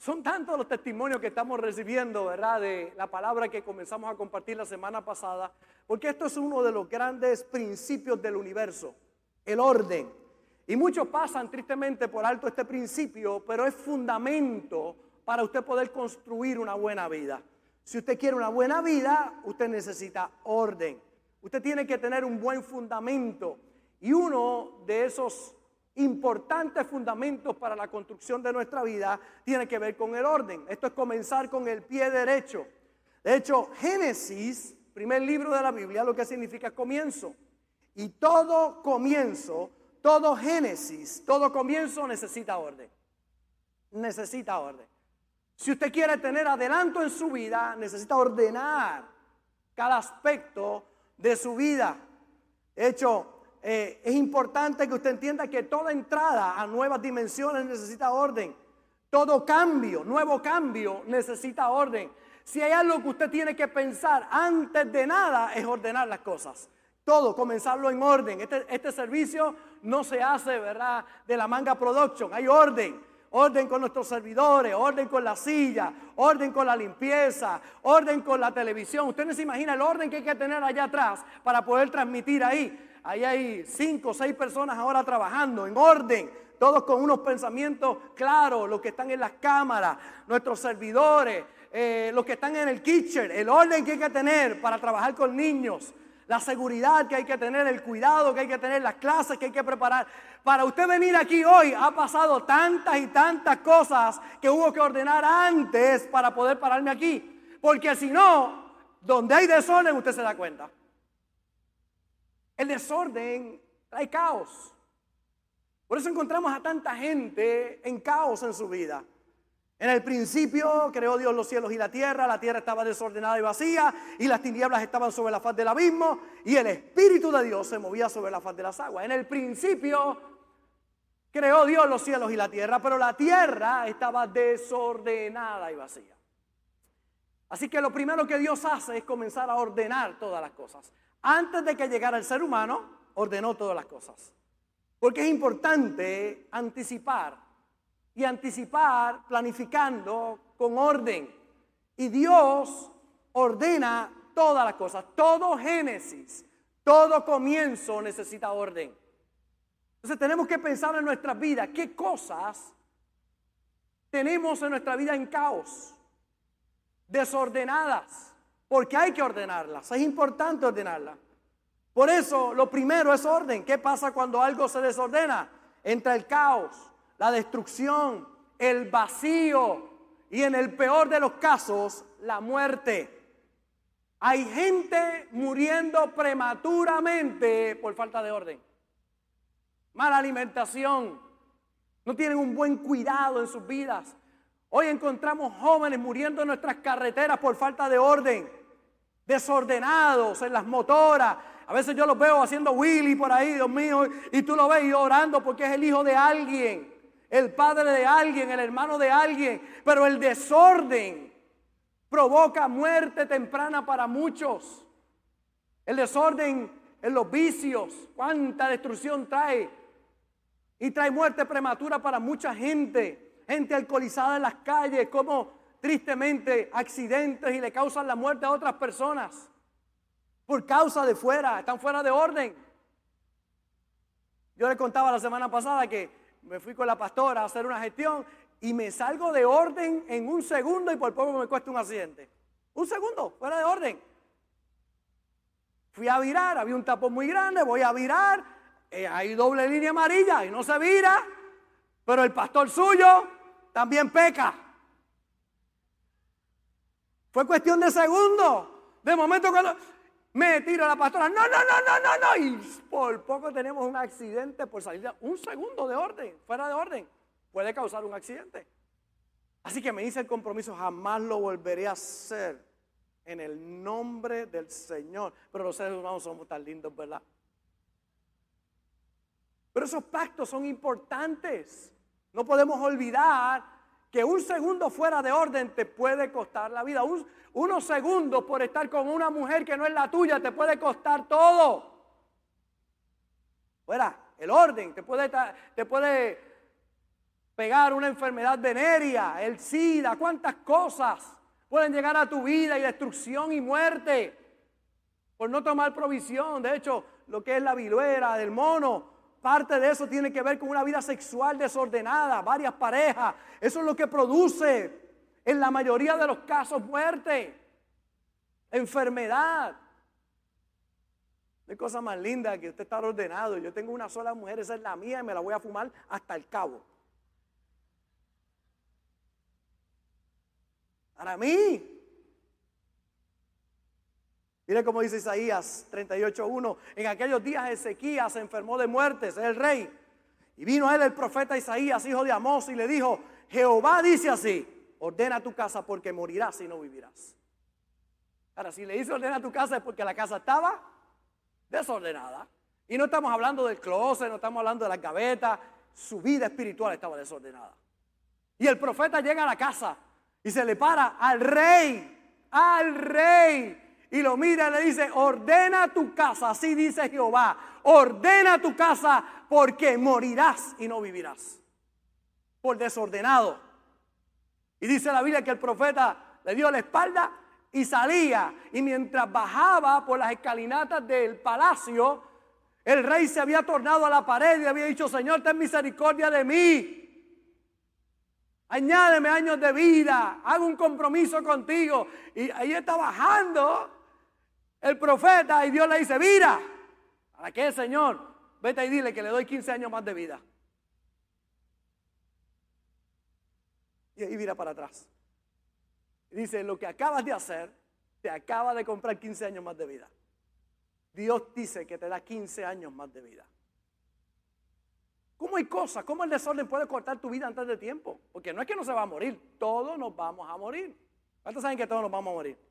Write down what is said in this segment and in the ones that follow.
son tantos los testimonios que estamos recibiendo, ¿verdad? De la palabra que comenzamos a compartir la semana pasada, porque esto es uno de los grandes principios del universo, el orden. Y muchos pasan tristemente por alto este principio, pero es fundamento para usted poder construir una buena vida. Si usted quiere una buena vida, usted necesita orden. Usted tiene que tener un buen fundamento. Y uno de esos importantes fundamentos para la construcción de nuestra vida tiene que ver con el orden. Esto es comenzar con el pie derecho. De hecho, Génesis, primer libro de la Biblia, lo que significa comienzo. Y todo comienzo, todo Génesis, todo comienzo necesita orden. Necesita orden. Si usted quiere tener adelanto en su vida, necesita ordenar cada aspecto de su vida. De hecho, eh, es importante que usted entienda que toda entrada a nuevas dimensiones necesita orden. Todo cambio, nuevo cambio necesita orden. Si hay algo que usted tiene que pensar antes de nada es ordenar las cosas. Todo, comenzarlo en orden. Este, este servicio no se hace, ¿verdad? De la manga production. Hay orden orden con nuestros servidores, orden con la silla, orden con la limpieza, orden con la televisión. Usted no se imagina el orden que hay que tener allá atrás para poder transmitir ahí. Ahí hay cinco o seis personas ahora trabajando en orden, todos con unos pensamientos claros, los que están en las cámaras, nuestros servidores, eh, los que están en el kitchen, el orden que hay que tener para trabajar con niños, la seguridad que hay que tener, el cuidado que hay que tener, las clases que hay que preparar. Para usted venir aquí hoy ha pasado tantas y tantas cosas que hubo que ordenar antes para poder pararme aquí. Porque si no, donde hay desorden usted se da cuenta. El desorden trae caos. Por eso encontramos a tanta gente en caos en su vida. En el principio creó Dios los cielos y la tierra, la tierra estaba desordenada y vacía, y las tinieblas estaban sobre la faz del abismo, y el Espíritu de Dios se movía sobre la faz de las aguas. En el principio creó Dios los cielos y la tierra, pero la tierra estaba desordenada y vacía. Así que lo primero que Dios hace es comenzar a ordenar todas las cosas antes de que llegara el ser humano, ordenó todas las cosas. Porque es importante anticipar y anticipar planificando con orden. Y Dios ordena todas las cosas. Todo Génesis, todo comienzo necesita orden. Entonces tenemos que pensar en nuestra vida, qué cosas tenemos en nuestra vida en caos, desordenadas porque hay que ordenarlas. Es importante ordenarlas. Por eso, lo primero es orden. ¿Qué pasa cuando algo se desordena? Entra el caos, la destrucción, el vacío y en el peor de los casos, la muerte. Hay gente muriendo prematuramente por falta de orden. Mala alimentación. No tienen un buen cuidado en sus vidas. Hoy encontramos jóvenes muriendo en nuestras carreteras por falta de orden desordenados en las motoras. A veces yo los veo haciendo Willy por ahí, Dios mío, y tú lo ves orando porque es el hijo de alguien, el padre de alguien, el hermano de alguien. Pero el desorden provoca muerte temprana para muchos. El desorden en los vicios, cuánta destrucción trae. Y trae muerte prematura para mucha gente. Gente alcoholizada en las calles, como tristemente accidentes y le causan la muerte a otras personas por causa de fuera, están fuera de orden. Yo le contaba la semana pasada que me fui con la pastora a hacer una gestión y me salgo de orden en un segundo y por poco me cuesta un accidente. Un segundo, fuera de orden. Fui a virar, había un tapón muy grande, voy a virar, eh, hay doble línea amarilla y no se vira, pero el pastor suyo también peca. Fue cuestión de segundos. De momento cuando me tira la pastora, no, no, no, no, no, no. Y por poco tenemos un accidente por salir de un segundo de orden, fuera de orden. Puede causar un accidente. Así que me hice el compromiso, jamás lo volveré a hacer en el nombre del Señor. Pero los seres humanos somos tan lindos, ¿verdad? Pero esos pactos son importantes. No podemos olvidar que un segundo fuera de orden te puede costar la vida. unos segundos por estar con una mujer que no es la tuya te puede costar todo. Fuera, el orden te puede, te puede pegar una enfermedad venérea, el SIDA, cuántas cosas pueden llegar a tu vida y destrucción y muerte por no tomar provisión. De hecho, lo que es la viruela del mono, parte de eso tiene que ver con una vida sexual desordenada, varias parejas. Eso es lo que produce en la mayoría de los casos muerte, enfermedad. No hay cosa más linda que usted estar ordenado. Yo tengo una sola mujer, esa es la mía y me la voy a fumar hasta el cabo. Para mí. Mire cómo dice Isaías 38.1. En aquellos días Ezequías se enfermó de muertes, el rey. Y vino a él el profeta Isaías, hijo de Amós, y le dijo, Jehová dice así, ordena tu casa porque morirás y no vivirás. Ahora, si le dice ordena tu casa es porque la casa estaba desordenada. Y no estamos hablando del closet, no estamos hablando de la gaveta. Su vida espiritual estaba desordenada. Y el profeta llega a la casa y se le para al rey, al rey. Y lo mira y le dice, ordena tu casa, así dice Jehová, ordena tu casa porque morirás y no vivirás. Por desordenado. Y dice la Biblia que el profeta le dio la espalda y salía. Y mientras bajaba por las escalinatas del palacio, el rey se había tornado a la pared y había dicho, Señor, ten misericordia de mí. Añádeme años de vida. Hago un compromiso contigo. Y ahí está bajando el profeta y Dios le dice, mira, ¿para qué, Señor? Vete y dile que le doy 15 años más de vida. Y ahí mira para atrás. Y dice, lo que acabas de hacer, te acaba de comprar 15 años más de vida. Dios dice que te da 15 años más de vida. ¿Cómo hay cosas? ¿Cómo el desorden puede cortar tu vida antes de tiempo? Porque no es que no se va a morir, todos nos vamos a morir. ¿Cuántos saben que todos nos vamos a morir?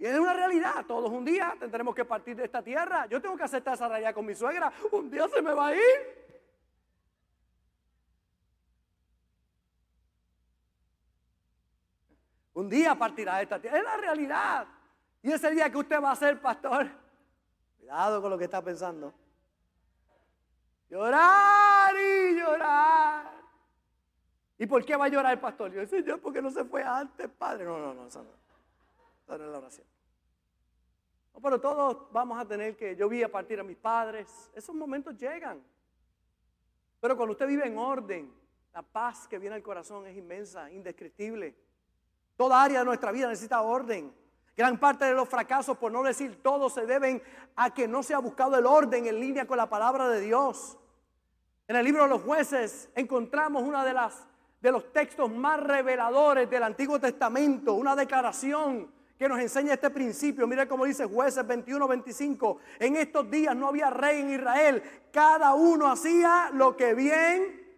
Y es una realidad, todos un día tendremos que partir de esta tierra. Yo tengo que aceptar esa realidad con mi suegra, un día se me va a ir. Un día partirá de esta tierra. Es la realidad. Y ese día que usted va a ser pastor, cuidado con lo que está pensando. Llorar y llorar. ¿Y por qué va a llorar el pastor? Yo, Señor, porque no se fue antes, Padre. No, no, no, eso no. Es la oración. Pero todos vamos a tener que, yo vi a partir a mis padres, esos momentos llegan. Pero cuando usted vive en orden, la paz que viene al corazón es inmensa, indescriptible. Toda área de nuestra vida necesita orden. Gran parte de los fracasos, por no decir todos, se deben a que no se ha buscado el orden en línea con la palabra de Dios. En el libro de los jueces encontramos una de las de los textos más reveladores del Antiguo Testamento, una declaración que nos enseña este principio. Mira cómo dice jueces 21, 25. En estos días no había rey en Israel. Cada uno hacía lo que bien.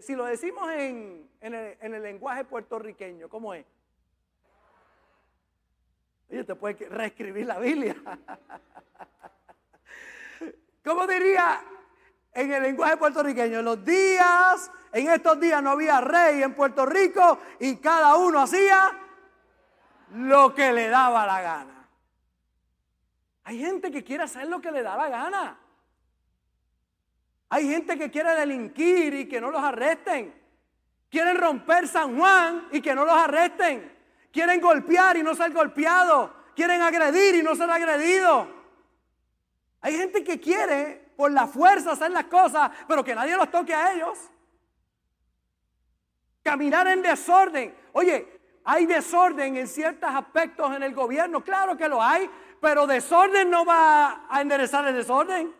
si lo decimos en, en, el, en el lenguaje puertorriqueño, ¿cómo es? Oye, te puede reescribir la Biblia. ¿Cómo diría en el lenguaje puertorriqueño. En los días, en estos días no había rey en Puerto Rico y cada uno hacía lo que le daba la gana. Hay gente que quiere hacer lo que le da la gana. Hay gente que quiere delinquir y que no los arresten. Quieren romper San Juan y que no los arresten. Quieren golpear y no ser golpeados. Quieren agredir y no ser agredidos. Hay gente que quiere por la fuerza hacer las cosas, pero que nadie los toque a ellos. Caminar en desorden. Oye, hay desorden en ciertos aspectos en el gobierno, claro que lo hay, pero desorden no va a enderezar el desorden.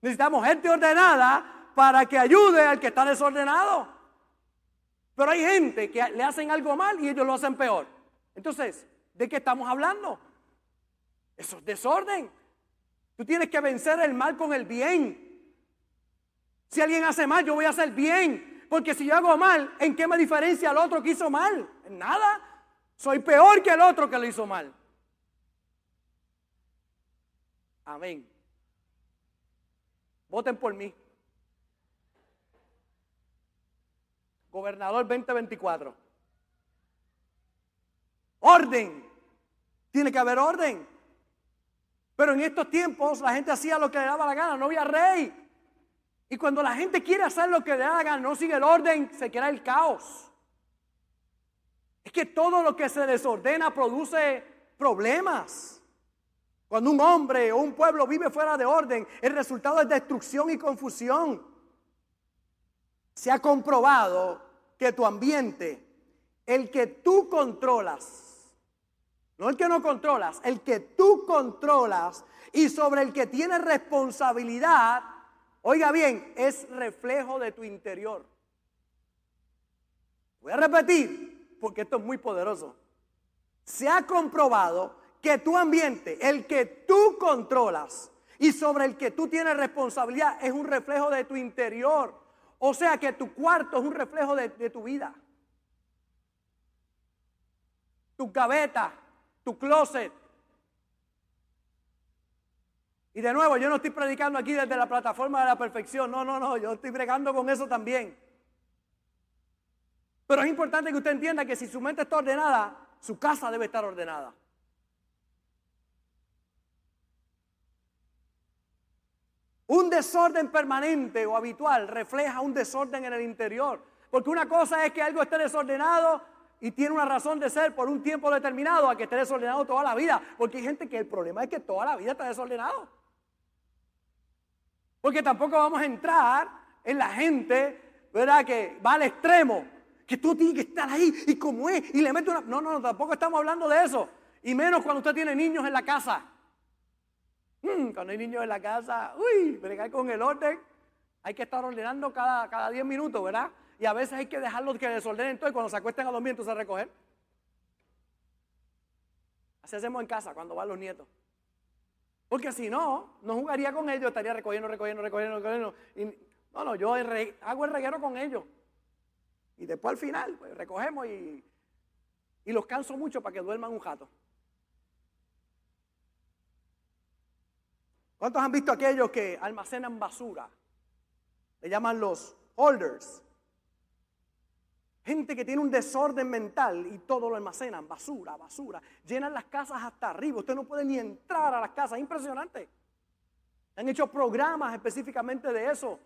Necesitamos gente ordenada para que ayude al que está desordenado. Pero hay gente que le hacen algo mal y ellos lo hacen peor. Entonces, ¿de qué estamos hablando? Eso es desorden. Tú tienes que vencer el mal con el bien. Si alguien hace mal, yo voy a hacer bien. Porque si yo hago mal, ¿en qué me diferencia al otro que hizo mal? En nada. Soy peor que el otro que lo hizo mal. Amén. Voten por mí. Gobernador 2024. Orden. Tiene que haber orden. Pero en estos tiempos la gente hacía lo que le daba la gana, no había rey. Y cuando la gente quiere hacer lo que le gana, no sigue el orden, se crea el caos. Es que todo lo que se desordena produce problemas. Cuando un hombre o un pueblo vive fuera de orden, el resultado es destrucción y confusión. Se ha comprobado que tu ambiente, el que tú controlas, no el que no controlas, el que tú controlas y sobre el que tienes responsabilidad, oiga bien, es reflejo de tu interior. Voy a repetir, porque esto es muy poderoso. Se ha comprobado que tu ambiente, el que tú controlas y sobre el que tú tienes responsabilidad, es un reflejo de tu interior. O sea que tu cuarto es un reflejo de, tu vida. Tu gaveta, tu closet. Y de nuevo, yo no estoy predicando aquí desde la plataforma de la perfección. No, no, no, yo estoy bregando con eso también. Pero es importante que usted entienda que si su mente está ordenada, su casa debe estar ordenada. Un desorden permanente o habitual refleja un desorden en el interior. Porque una cosa es que algo esté desordenado y tiene una razón de ser por un tiempo determinado a que esté desordenado toda la vida. Porque hay gente que el problema es que toda la vida está desordenado. Porque tampoco vamos a entrar en la gente, ¿verdad? Que va al extremo. Que tú tienes que estar ahí y como es. Y le mete una... No, no, no, tampoco estamos hablando de eso. Y menos cuando usted tiene niños en la casa. Mm, cuando hay niños en la casa, uy, bregar con el orden. Hay que estar ordenando cada, cada 10 minutos, ¿verdad? Y a veces hay que dejarlos que desordenen y cuando se acuesten a dormir entonces a recoger. Así hacemos en casa cuando van los nietos. Porque si no, no jugaría con ellos, estaría recogiendo, recogiendo, recogiendo, recogiendo. Y, no, no, yo hago el reguero con ellos. Y después al final, pues, recogemos y, y los canso mucho para que duerman un jato. ¿Cuántos han visto aquellos que almacenan basura? Le llaman los holders. Gente que tiene un desorden mental y todo lo almacenan, basura, basura. Llenan las casas hasta arriba. Usted no puede ni entrar a las casas. Impresionante. Han hecho programas específicamente de eso.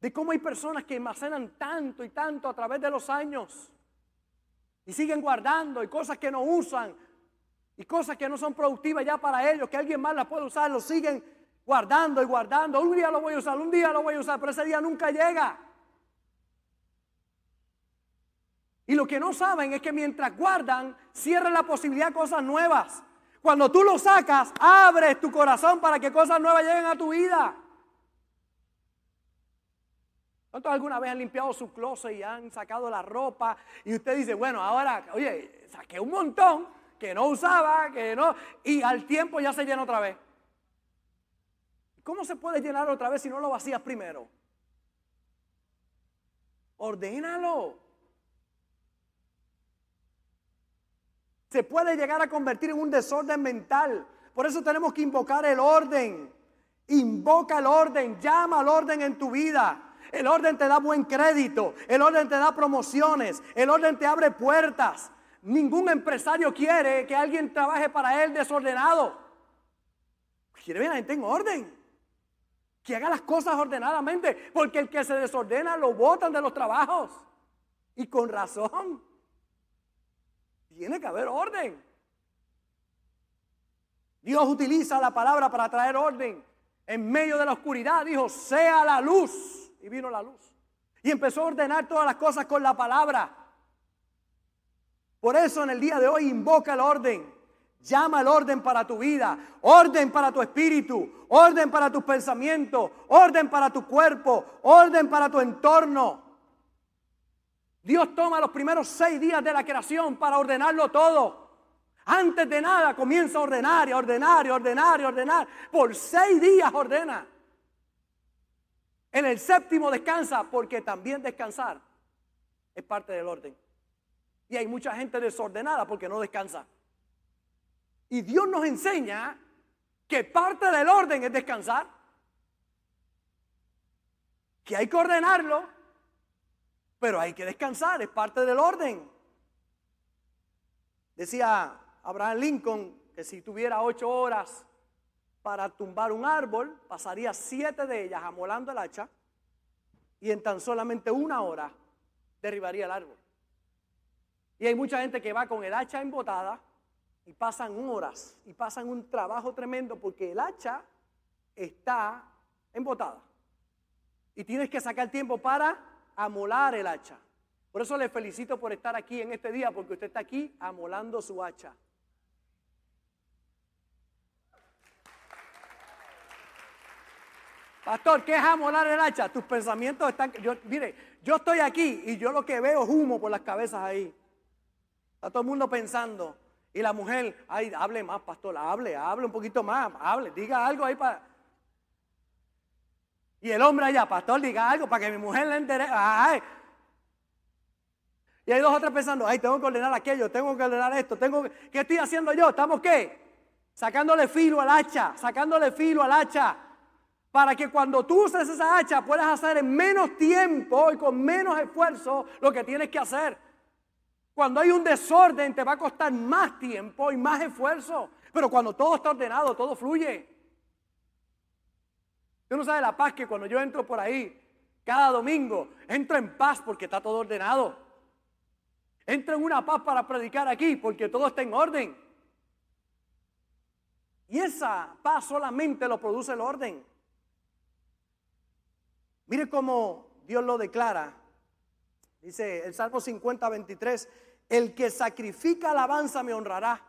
De cómo hay personas que almacenan tanto y tanto a través de los años. Y siguen guardando y cosas que no usan y cosas que no son productivas ya para ellos, que alguien más las puede usar, lo siguen guardando y guardando. Un día lo voy a usar, un día lo voy a usar, pero ese día nunca llega. Y lo que no saben es que mientras guardan, cierran la posibilidad de cosas nuevas. Cuando tú lo sacas, abres tu corazón para que cosas nuevas lleguen a tu vida. ¿Cuántos alguna vez han limpiado su closet y han sacado la ropa? Y usted dice, bueno, ahora, oye, saqué un montón que no usaba, que no, y al tiempo ya se llena otra vez. ¿Cómo se puede llenar otra vez si no lo vacías primero? Ordénalo. Se puede llegar a convertir en un desorden mental. Por eso tenemos que invocar el orden. Invoca el orden, llama al orden en tu vida. El orden te da buen crédito, el orden te da promociones, el orden te abre puertas. Ningún empresario quiere que alguien trabaje para él desordenado. Quiere ver a la gente en orden. Que haga las cosas ordenadamente. Porque el que se desordena lo botan de los trabajos. Y con razón. Tiene que haber orden. Dios utiliza la palabra para traer orden. En medio de la oscuridad dijo, sea la luz. Y vino la luz. Y empezó a ordenar todas las cosas con la palabra. Por eso en el día de hoy invoca el orden. Llama el orden para tu vida, orden para tu espíritu, orden para tus pensamientos, orden para tu cuerpo, orden para tu entorno. Dios toma los primeros seis días de la creación para ordenarlo todo. Antes de nada comienza a ordenar y ordenar y ordenar y ordenar. Por seis días ordena. En el séptimo descansa porque también descansar es parte del orden. Y hay mucha gente desordenada porque no descansa. Y Dios nos enseña que parte del orden es descansar. Que hay que ordenarlo, pero hay que descansar, es parte del orden. Decía Abraham Lincoln que si tuviera ocho horas para tumbar un árbol, pasaría siete de ellas amolando el hacha y en tan solamente una hora derribaría el árbol. Y hay mucha gente que va con el hacha embotada y pasan horas y pasan un trabajo tremendo porque el hacha está embotada. Y tienes que sacar tiempo para amolar el hacha. Por eso le felicito por estar aquí en este día, porque usted está aquí amolando su hacha. Pastor, ¿qué es amolar el hacha? Tus pensamientos están... Mire, yo estoy aquí y yo lo que veo es humo por las cabezas ahí. Está todo el mundo pensando. Y la mujer, ay, hable más, pastor, hable, hable un poquito más, hable, diga algo ahí para... Y el hombre allá, pastor, diga algo para que mi mujer le entere. Ay. Y hay dos o tres pensando, ay, tengo que ordenar aquello, tengo que ordenar esto, tengo que... ¿Qué estoy haciendo yo? ¿Estamos qué? Sacándole filo al hacha, sacándole filo al hacha. Para que cuando tú uses esa hacha puedas hacer en menos tiempo y con menos esfuerzo lo que tienes que hacer. Cuando hay un desorden te va a costar más tiempo y más esfuerzo. Pero cuando todo está ordenado, todo fluye. Tú no sabes la paz que cuando yo entro por ahí, cada domingo, entro en paz porque está todo ordenado. Entro en una paz para predicar aquí porque todo está en orden. Y esa paz solamente lo produce el orden. Mire cómo Dios lo declara. Dice el Salmo 50, 23, el que sacrifica alabanza me honrará.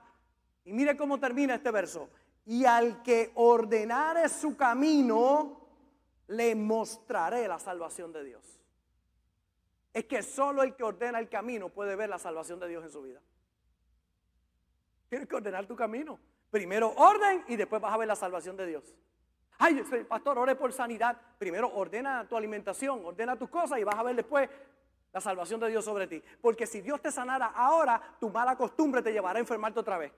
Y mire cómo termina este verso y al que ordenare su camino, le mostraré la salvación de Dios. Es que solo el que ordena el camino puede ver la salvación de Dios en su vida. Tienes que ordenar tu camino. Primero orden y después vas a ver la salvación de Dios. Ay, pastor, ore por sanidad. Primero ordena tu alimentación, ordena tus cosas y vas a ver después la salvación de Dios sobre ti. Porque si Dios te sanara ahora, tu mala costumbre te llevará a enfermarte otra vez.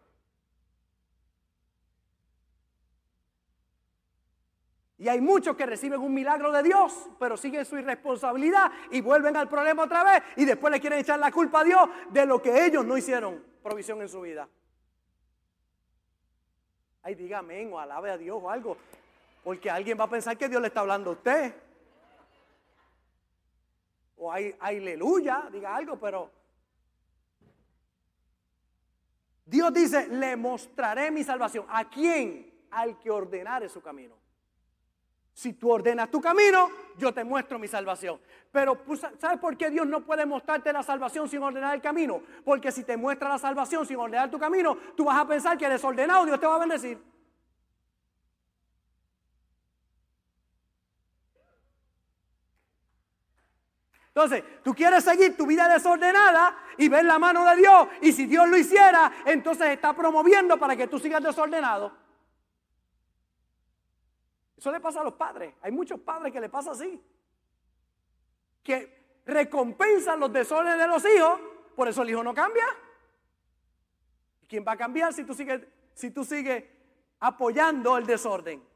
Y hay muchos que reciben un milagro de Dios, pero siguen su irresponsabilidad y vuelven al problema otra vez y después le quieren echar la culpa a Dios de lo que ellos no hicieron provisión en su vida. Ay, dígame o alabe a Dios o algo, porque alguien va a pensar que Dios le está hablando a usted. O hay aleluya, diga algo, pero Dios dice, le mostraré mi salvación. ¿A quién? Al que ordenare su camino. Si tú ordenas tu camino, yo te muestro mi salvación. Pero pues, ¿sabes por qué Dios no puede mostrarte la salvación sin ordenar el camino? Porque si te muestra la salvación sin ordenar tu camino, tú vas a pensar que eres ordenado, Dios te va a bendecir. Entonces, tú quieres seguir tu vida desordenada y ver la mano de Dios. Y si Dios lo hiciera, entonces está promoviendo para que tú sigas desordenado. Eso le pasa a los padres. Hay muchos padres que le pasa así. Que recompensan los desórdenes de los hijos, por eso el hijo no cambia. ¿Quién va a cambiar si tú sigues, si tú sigues apoyando el desorden?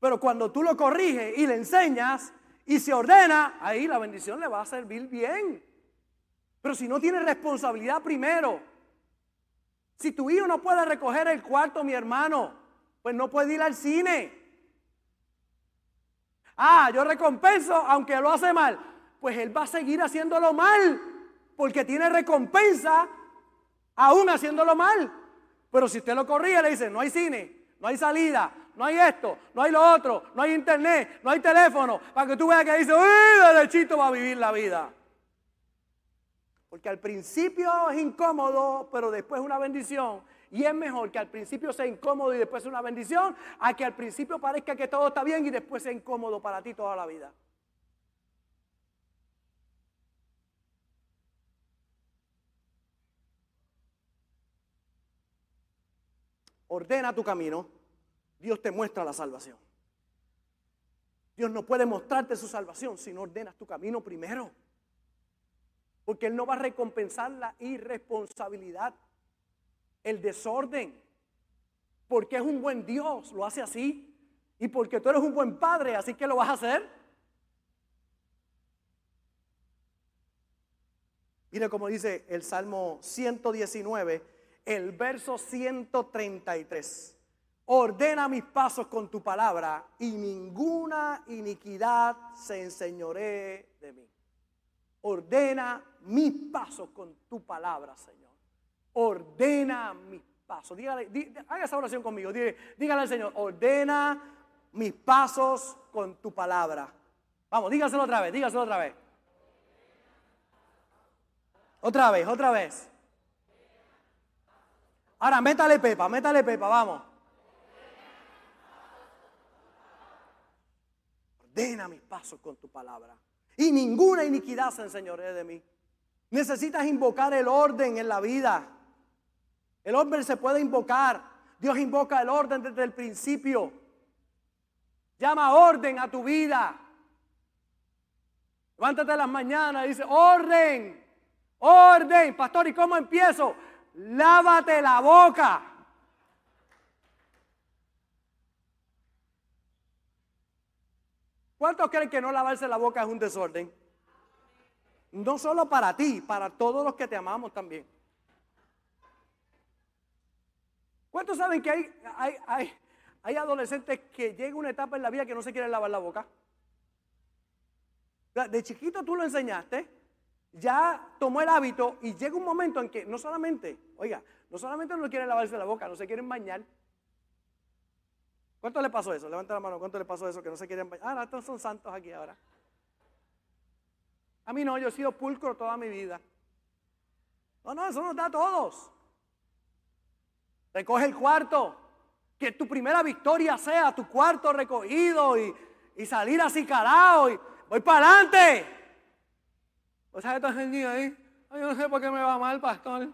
Pero cuando tú lo corriges y le enseñas y se ordena, ahí la bendición le va a servir bien. Pero si no tiene responsabilidad primero, si tu hijo no puede recoger el cuarto, mi hermano, pues no puede ir al cine. Ah, yo recompenso aunque lo hace mal. Pues él va a seguir haciéndolo mal, porque tiene recompensa aún haciéndolo mal. Pero si usted lo corrige, le dice, no hay cine, no hay salida, no hay esto, no hay lo otro, no hay internet, no hay teléfono, para que tú veas que dice, uy, derechito va a vivir la vida. Porque al principio es incómodo, pero después es una bendición. Y es mejor que al principio sea incómodo y después sea una bendición, a que al principio parezca que todo está bien y después sea incómodo para ti toda la vida. Ordena tu camino, Dios te muestra la salvación. Dios no puede mostrarte su salvación si no ordenas tu camino primero. Porque Él no va a recompensar la irresponsabilidad, el desorden. Porque es un buen Dios, lo hace así. Y porque tú eres un buen padre, así que lo vas a hacer. Mire cómo dice el Salmo 119, el verso 133. Ordena mis pasos con tu palabra y ninguna iniquidad se enseñoree de mí. Ordena mis pasos con tu palabra, Señor. Ordena mis pasos. Dígale, haga esa oración conmigo. Dígale, al Señor, ordena mis pasos con tu palabra. Vamos, dígaselo otra vez, dígaselo otra vez. Otra vez, otra vez. Ahora, métale pepa, métale pepa, vamos. ordena mis pasos con tu palabra. Y ninguna iniquidad se enseñoree de mí. Necesitas invocar el orden en la vida. El orden se puede invocar. Dios invoca el orden desde el principio. Llama orden a tu vida. Levántate las mañanas y dice, orden, orden. Pastor, ¿y cómo empiezo? Lávate la boca. ¿Cuántos creen que no lavarse la boca es un desorden? No solo para ti, para todos los que te amamos también. ¿Cuántos saben que hay, hay, hay, adolescentes que llega una etapa en la vida que no se quieren lavar la boca? De chiquito tú lo enseñaste, ya tomó el hábito y llega un momento en que no solamente, oiga, no solamente no quieren lavarse la boca, no se quieren bañar, ¿Cuánto le pasó eso? Levanta la mano. ¿Cuánto le pasó eso? Que no se quieren bañar. Ah, estos son santos aquí ahora. A mí no, yo he sido pulcro toda mi vida. No, no, eso nos da a todos. Recoge el cuarto. Que tu primera victoria sea tu cuarto recogido y, salir así calado y voy para adelante. O sea, estás ahí. Ay, yo no sé por qué me va mal, pastor.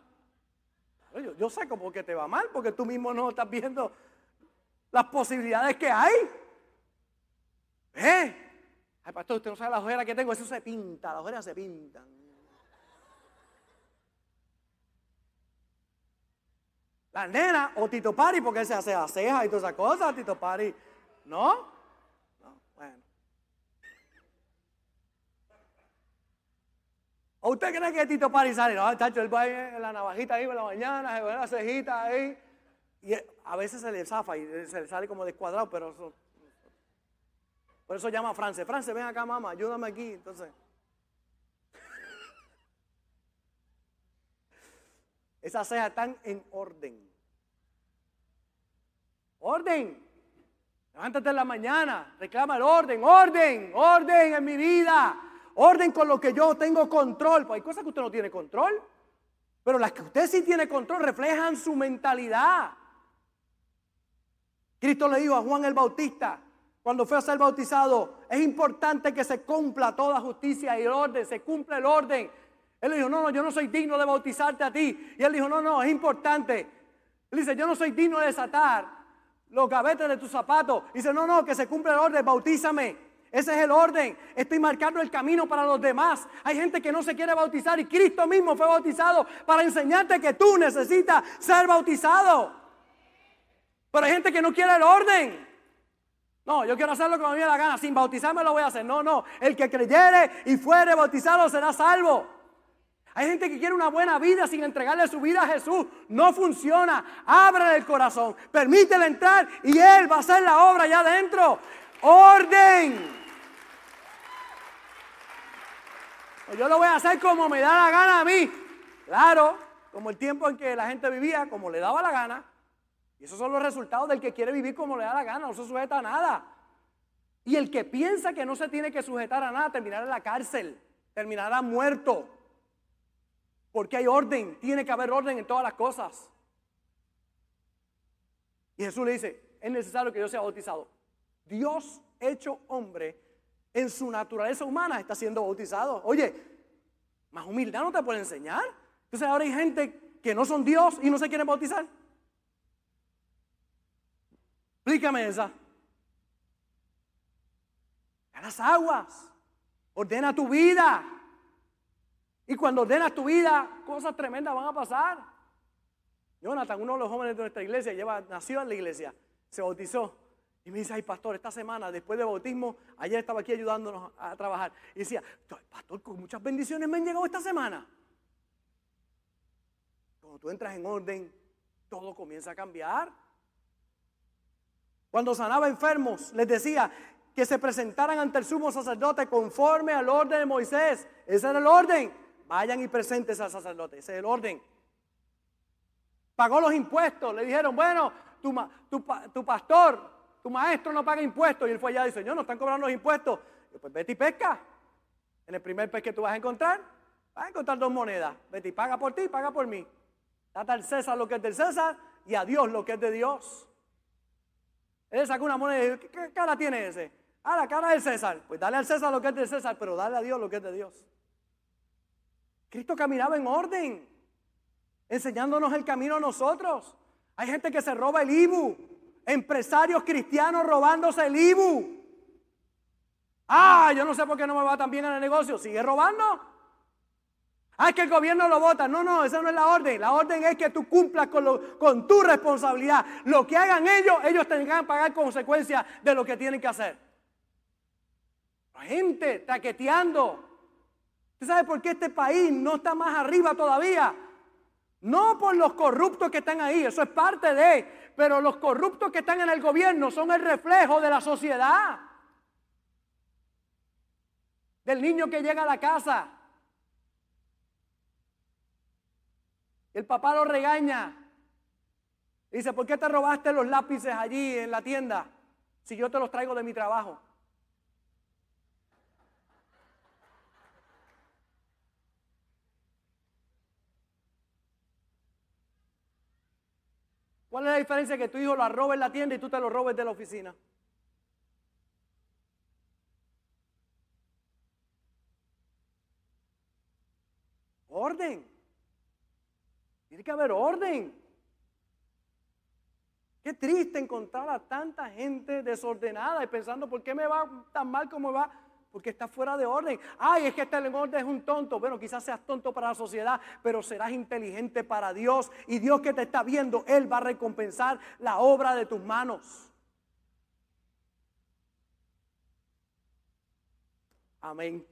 Yo, yo sé cómo que te va mal, porque tú mismo no estás viendo las posibilidades que hay. ¿Eh? Ay, pastor, usted no sabe la ojera que tengo, eso se pinta, las ojeras se pintan. La nena o Tito Pari, porque se hace las cejas y todas esas cosas, Tito Pari. ¿No? No, bueno. ¿O usted cree que Tito Pari sale? No, él va en la navajita ahí por la mañana, se ve la cejita ahí. Y a veces se le zafa y se le sale como descuadrado, pero eso, por eso llama a France. France, ven acá, mamá, ayúdame aquí. Entonces, esas cejas están en orden. Orden. Levántate en la mañana, reclama el orden, orden, orden en mi vida, orden con lo que yo tengo control. Pues hay cosas que usted no tiene control, pero las que usted sí tiene control reflejan su mentalidad. Cristo le dijo a Juan el Bautista, cuando fue a ser bautizado, es importante que se cumpla toda justicia y el orden, se cumple el orden. Él dijo, no, no, yo no soy digno de bautizarte a ti. Y él dijo, no, no, es importante. Él dice, yo no soy digno de desatar los gavetes de tus zapatos. Dice, no, no, que se cumple el orden, bautízame. Ese es el orden. Estoy marcando el camino para los demás. Hay gente que no se quiere bautizar y Cristo mismo fue bautizado para enseñarte que tú necesitas ser bautizado. Pero hay gente que no quiere el orden. No, yo quiero hacerlo como me dé la gana. Sin bautizarme lo voy a hacer. No, no. El que creyere y fuere bautizado será salvo. Hay gente que quiere una buena vida sin entregarle su vida a Jesús. No funciona. Abre el corazón. Permítele entrar y Él va a hacer la obra allá adentro. Orden. Pues yo lo voy a hacer como me da la gana a mí. Claro, como el tiempo en que la gente vivía, como le daba la gana. Y esos son los resultados del que quiere vivir como le da la gana, no se sujeta a nada. Y el que piensa que no se tiene que sujetar a nada terminará en la cárcel, terminará muerto. Porque hay orden, tiene que haber orden en todas las cosas. Y Jesús le dice, es necesario que yo sea bautizado. Dios hecho hombre en su naturaleza humana está siendo bautizado. Oye, más humildad no te puede enseñar. Entonces ahora hay gente que no son Dios y no se quieren bautizar. Explícame esa. A aguas. Ordena tu vida. Y cuando ordenas tu vida, cosas tremendas van a pasar. Jonathan, uno de los jóvenes de nuestra iglesia, lleva, nació en la iglesia, se bautizó. Y me dice, ay pastor, esta semana, después del bautismo, ayer estaba aquí ayudándonos a trabajar. Y decía, pastor, con muchas bendiciones me han llegado esta semana. Cuando tú entras en orden, todo comienza a cambiar. Cuando sanaba enfermos, les decía que se presentaran ante el sumo sacerdote conforme al orden de Moisés. Ese era el orden. Vayan y presentes al sacerdote. Ese es el orden. Pagó los impuestos. Le dijeron, bueno, tu, tu, pastor, tu maestro no paga impuestos. Y él fue allá y dice, no, no están cobrando los impuestos. Pues vete y pesca. En el primer pez que tú vas a encontrar, vas a encontrar dos monedas. Vete y paga por ti, paga por mí. Date al César lo que es del César y a Dios lo que es de Dios. Él sacó una moneda y dijo, ¿qué cara tiene ese? Ah, la cara del César. Pues dale al César lo que es del César, pero dale a Dios lo que es de Dios. Cristo caminaba en orden, enseñándonos el camino a nosotros. Hay gente que se roba el IBU, empresarios cristianos robándose el IBU. Ah, yo no sé por qué no me va tan bien en el negocio. Sigue robando. Ah, es que el gobierno lo vota. No, no, esa no es la orden. La orden es que tú cumplas con, tu responsabilidad. Lo que hagan ellos, ellos tendrán que pagar consecuencias de lo que tienen que hacer. La gente taqueteando. ¿Usted sabe por qué este país no está más arriba todavía? No por los corruptos que están ahí, eso es parte de, pero los corruptos que están en el gobierno son el reflejo de la sociedad. Del niño que llega a la casa El papá lo regaña. Dice, ¿por qué te robaste los lápices allí en la tienda si yo te los traigo de mi trabajo? ¿Cuál es la diferencia que tu hijo lo robe en la tienda y tú te lo robes de la oficina? Orden. Tiene que haber orden. Qué triste encontrar a tanta gente desordenada y pensando, ¿por qué me va tan mal como va? Porque está fuera de orden. Ay, es que este orden es un tonto. Bueno, quizás seas tonto para la sociedad, pero serás inteligente para Dios. Y Dios que te está viendo, Él va a recompensar la obra de tus manos. Amén.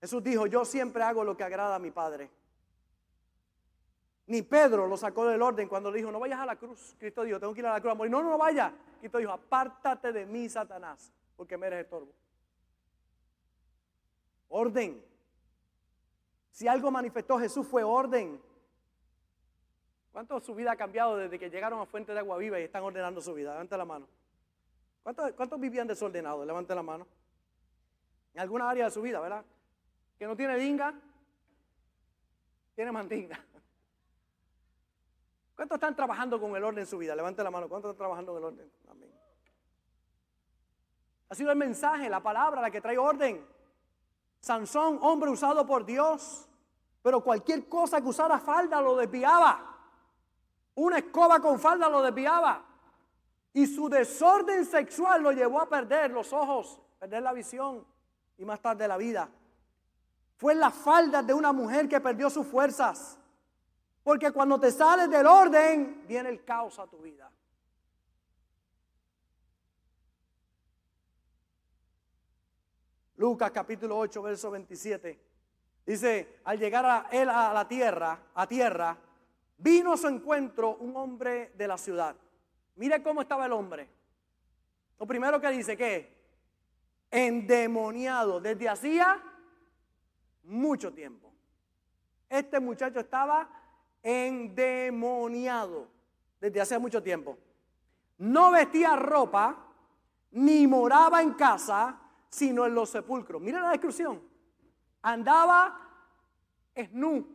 Jesús dijo, yo siempre hago lo que agrada a mi Padre. Ni Pedro lo sacó del orden cuando le dijo, no vayas a la cruz. Cristo dijo, tengo que ir a la cruz a morir. No, no, no vaya. Cristo dijo, apártate de mí, Satanás, porque me eres estorbo. Orden. Si algo manifestó Jesús fue orden. ¿Cuánto su vida ha cambiado desde que llegaron a Fuente de Agua Viva y están ordenando su vida? Levante la mano. ¿Cuántos, cuántos vivían desordenados? Levante la mano. En alguna área de su vida, ¿verdad? que no tiene dinga, tiene mandinga. ¿Cuántos están trabajando con el orden en su vida? Levante la mano. ¿Cuántos están trabajando con el orden? Amén. Ha sido el mensaje, la palabra, la que trae orden. Sansón, hombre usado por Dios, pero cualquier cosa que usara falda lo desviaba. Una escoba con falda lo desviaba. Y su desorden sexual lo llevó a perder los ojos, perder la visión y más tarde la vida. Fue la falda de una mujer que perdió sus fuerzas. Porque cuando te sales del orden, viene el caos a tu vida. Lucas capítulo 8, verso 27. Dice, al llegar a él a la tierra, a tierra, vino a su encuentro un hombre de la ciudad. Mire cómo estaba el hombre. Lo primero que dice que endemoniado desde hacía mucho tiempo. Este muchacho estaba endemoniado desde hace mucho tiempo. No vestía ropa ni moraba en casa, sino en los sepulcros. Mira la descripción. andaba esnu.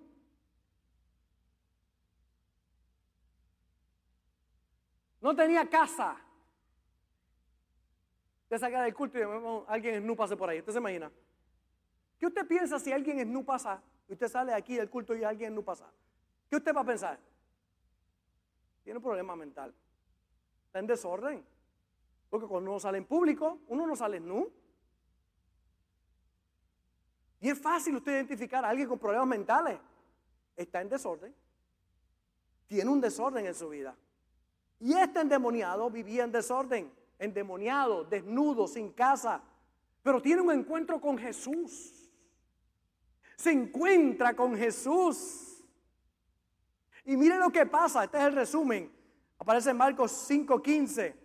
No tenía casa. Usted saca del culto y alguien esnu pase por ahí. ¿Usted se imagina? ¿Qué usted piensa si alguien esnu pasa y usted sale aquí del culto y alguien esnu pasa? ¿Qué usted va a pensar? Tiene un problema mental. Está en desorden. Porque cuando uno sale en público, uno no sale nu. Y es fácil usted identificar a alguien con problemas mentales. Está en desorden. Tiene un desorden en su vida. Y este endemoniado vivía en desorden, endemoniado, desnudo, sin casa. Pero tiene un encuentro con Jesús. Se encuentra con Jesús. Y mire lo que pasa. Este es el resumen. Aparece en Marcos 5:15.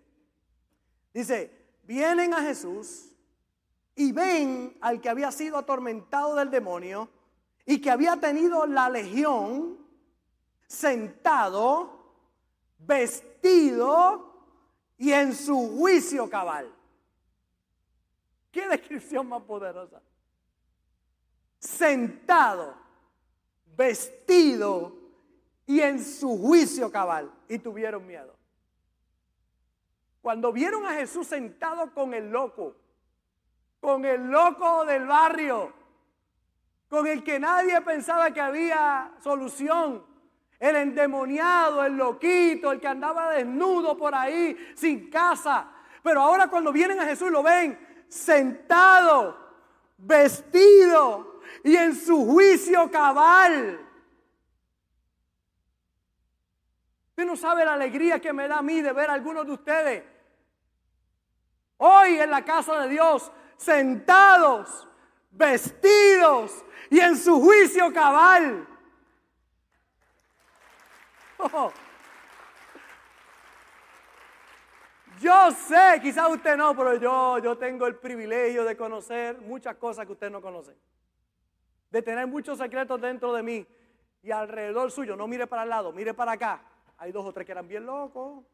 Dice, vienen a Jesús y ven al que había sido atormentado del demonio y que había tenido la legión sentado, vestido y en su juicio cabal. ¿Qué descripción más poderosa? Sentado, vestido y en su juicio cabal. Y tuvieron miedo. Cuando vieron a Jesús sentado con el loco, con el loco del barrio, con el que nadie pensaba que había solución, el endemoniado, el loquito, el que andaba desnudo por ahí, sin casa. Pero ahora cuando vienen a Jesús lo ven sentado, vestido y en su juicio cabal. Usted no sabe la alegría que me da a mí de ver a algunos de ustedes hoy en la casa de Dios sentados, vestidos y en su juicio cabal. Oh. Yo sé, quizás usted no, pero yo, yo tengo el privilegio de conocer muchas cosas que usted no conoce. De tener muchos secretos dentro de mí y alrededor suyo. No mire para el lado, mire para acá. Hay dos o tres que eran bien locos.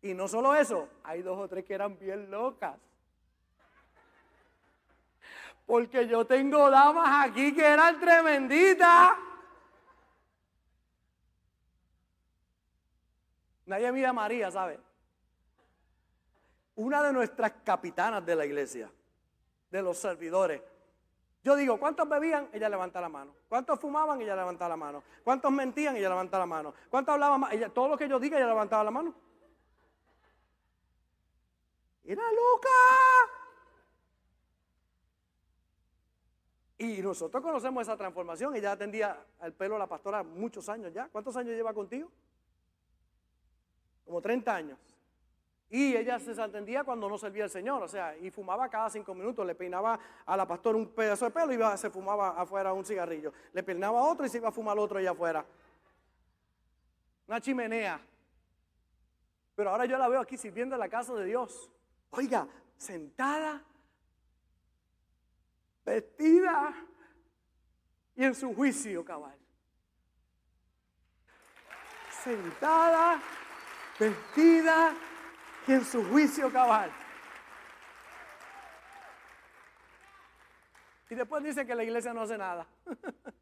Y no solo eso, hay dos o tres que eran bien locas. Porque yo tengo damas aquí que eran tremenditas. Nadie mira a María, ¿sabe? Una de nuestras capitanas de la iglesia, de los servidores. Yo digo, ¿cuántos bebían? Ella levanta la mano. ¿Cuántos fumaban? Ella levanta la mano. ¿Cuántos mentían? Ella levanta la mano. ¿Cuántos hablaban? Ella, todo lo que yo diga, ella levantaba la mano. Era loca. Y nosotros conocemos esa transformación. Ella atendía el pelo a la pastora muchos años ya. ¿Cuántos años lleva contigo? Como 30 años. Y ella se atendía cuando no servía el Señor, o sea, y fumaba cada cinco minutos. Le peinaba a la pastora un pedazo de pelo y se fumaba afuera un cigarrillo. Le peinaba otro y se iba a fumar otro allá afuera. Una chimenea. Pero ahora yo la veo aquí sirviendo en la casa de Dios. Oiga, sentada vestida y en su juicio cabal. Sentada, vestida en su juicio cabal. Y después dice que la iglesia no hace nada.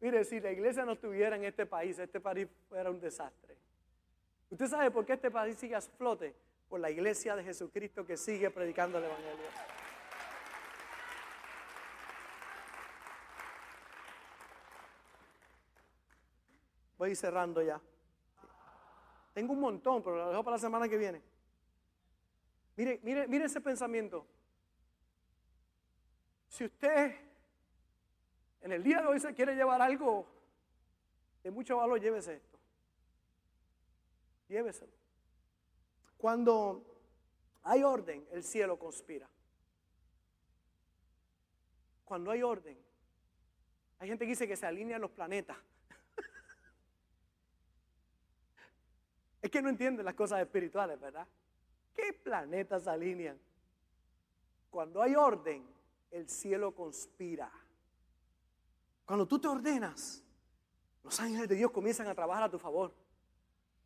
Mire, si la iglesia no estuviera en este país, este país fuera un desastre. ¿Usted sabe por qué este país sigue a flote? Por la iglesia de Jesucristo que sigue predicando el Evangelio. Voy cerrando ya. Tengo un montón, pero lo dejo para la semana que viene. Mire, mire, mire ese pensamiento. Si usted en el día de hoy se quiere llevar algo de mucho valor, llévese esto. Lléveselo. Cuando hay orden, el cielo conspira. Cuando hay orden, hay gente que dice que se alinean los planetas. Es que no entienden las cosas espirituales, ¿verdad? ¿Qué planetas alinean? Cuando hay orden, el cielo conspira. Cuando tú te ordenas, los ángeles de Dios comienzan a trabajar a tu favor.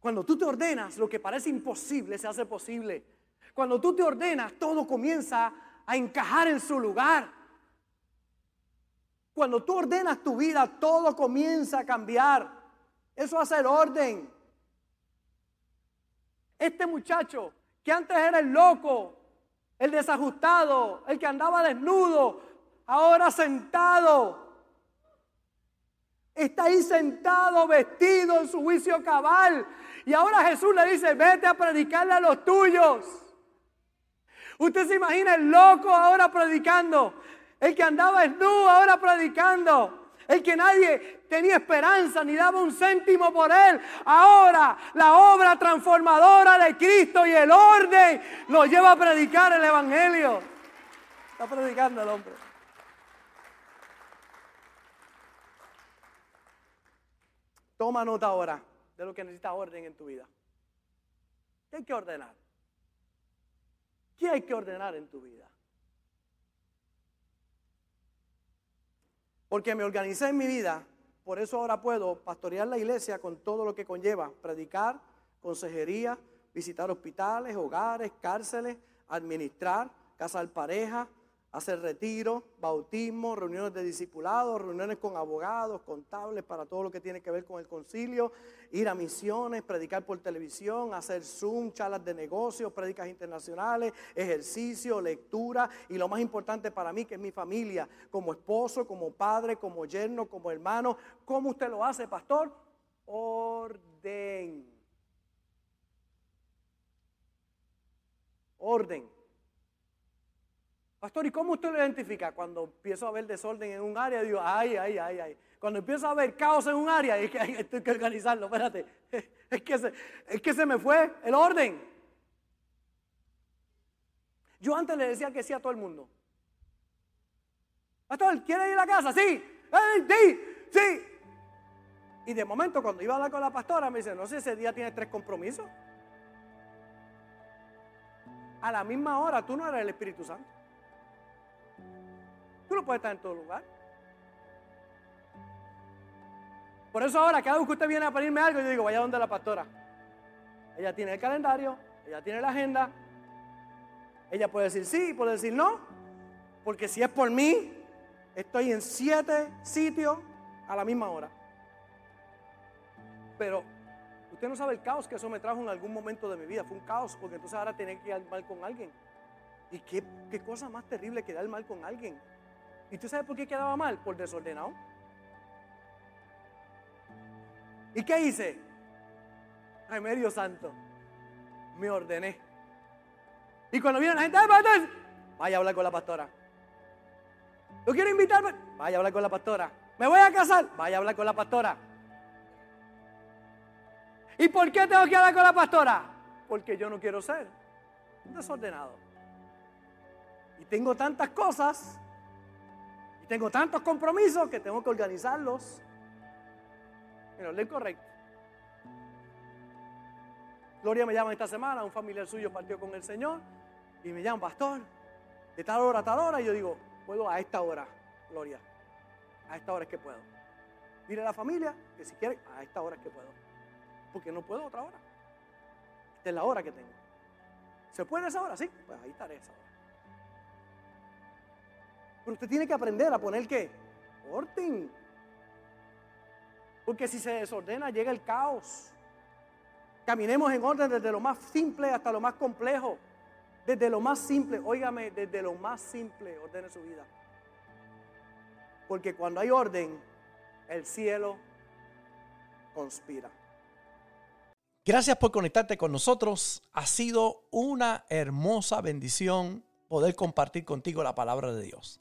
Cuando tú te ordenas, lo que parece imposible se hace posible. Cuando tú te ordenas, todo comienza a encajar en su lugar. Cuando tú ordenas tu vida, todo comienza a cambiar. Eso hace el orden. Este muchacho que antes era el loco, el desajustado, el que andaba desnudo, ahora sentado. Está ahí sentado, vestido en su juicio cabal. Y ahora Jesús le dice, vete a predicarle a los tuyos. Usted se imagina el loco ahora predicando. El que andaba desnudo ahora predicando. El que nadie tenía esperanza ni daba un céntimo por él. Ahora la obra transformadora de Cristo y el orden lo lleva a predicar el Evangelio. Está predicando el hombre. Toma nota ahora de lo que necesita orden en tu vida. ¿Qué hay que ordenar? ¿Qué hay que ordenar en tu vida? Porque me organicé en mi vida, por eso ahora puedo pastorear la iglesia con todo lo que conlleva, predicar, consejería, visitar hospitales, hogares, cárceles, administrar, casar pareja, hacer retiro, bautismo, reuniones de discipulados, reuniones con abogados, contables para todo lo que tiene que ver con el concilio, ir a misiones, predicar por televisión, hacer Zoom, charlas de negocios, prédicas internacionales, ejercicio, lectura y lo más importante para mí que es mi familia, como esposo, como padre, como yerno, como hermano. ¿Cómo usted lo hace, pastor? Orden. Orden. Pastor, ¿y cómo usted lo identifica? Cuando empiezo a ver desorden en un área, digo, ay, ay, ay, ay. Cuando empiezo a ver caos en un área, es que hay, que organizarlo, espérate. Es que, se, es que se me fue el orden. Yo antes le decía que sí a todo el mundo. Pastor, ¿quiere ir a la casa? Sí, sí, sí. Y de momento, cuando iba a hablar con la pastora, me dice, no sé, ese día tiene tres compromisos. A la misma hora, tú no eres el Espíritu Santo. Tú no puedes estar en todo lugar. Por eso ahora, cada vez que usted viene a pedirme algo, yo digo, vaya donde la pastora. Ella tiene el calendario, ella tiene la agenda. Ella puede decir sí, puede decir no. Porque si es por mí, estoy en siete sitios a la misma hora. Pero usted no sabe el caos que eso me trajo en algún momento de mi vida. Fue un caos porque entonces ahora tiene que ir mal con alguien. ¿Y qué, qué cosa más terrible que dar mal con alguien? ¿Y tú sabes por qué quedaba mal? Por desordenado. ¿Y qué hice? Remedio santo. Me ordené. Y cuando viene la gente, vaya a hablar con la pastora. ¿Lo quiero invitar? Vaya a hablar con la pastora. ¿Me voy a casar? Vaya a hablar con la pastora. ¿Y por qué tengo que hablar con la pastora? Porque yo no quiero ser desordenado. Y tengo tantas cosas tengo tantos compromisos que tengo que organizarlos en orden correcto. Gloria me llama esta semana, un familiar suyo partió con el Señor y me llama, pastor, de tal hora a tal hora. Y yo digo, puedo a esta hora, Gloria. A esta hora es que puedo. Dile a la familia que si quiere, a esta hora es que puedo. Porque no puedo otra hora. Esta es la hora que tengo. ¿Se puede esa hora? Sí, pues ahí estaré esa hora. Pero usted tiene que aprender a poner qué? Orden. Porque si se desordena llega el caos. Caminemos en orden desde lo más simple hasta lo más complejo. Desde lo más simple, óigame, desde lo más simple ordene su vida. Porque cuando hay orden, el cielo conspira. Gracias por conectarte con nosotros. Ha sido una hermosa bendición poder compartir contigo la palabra de Dios.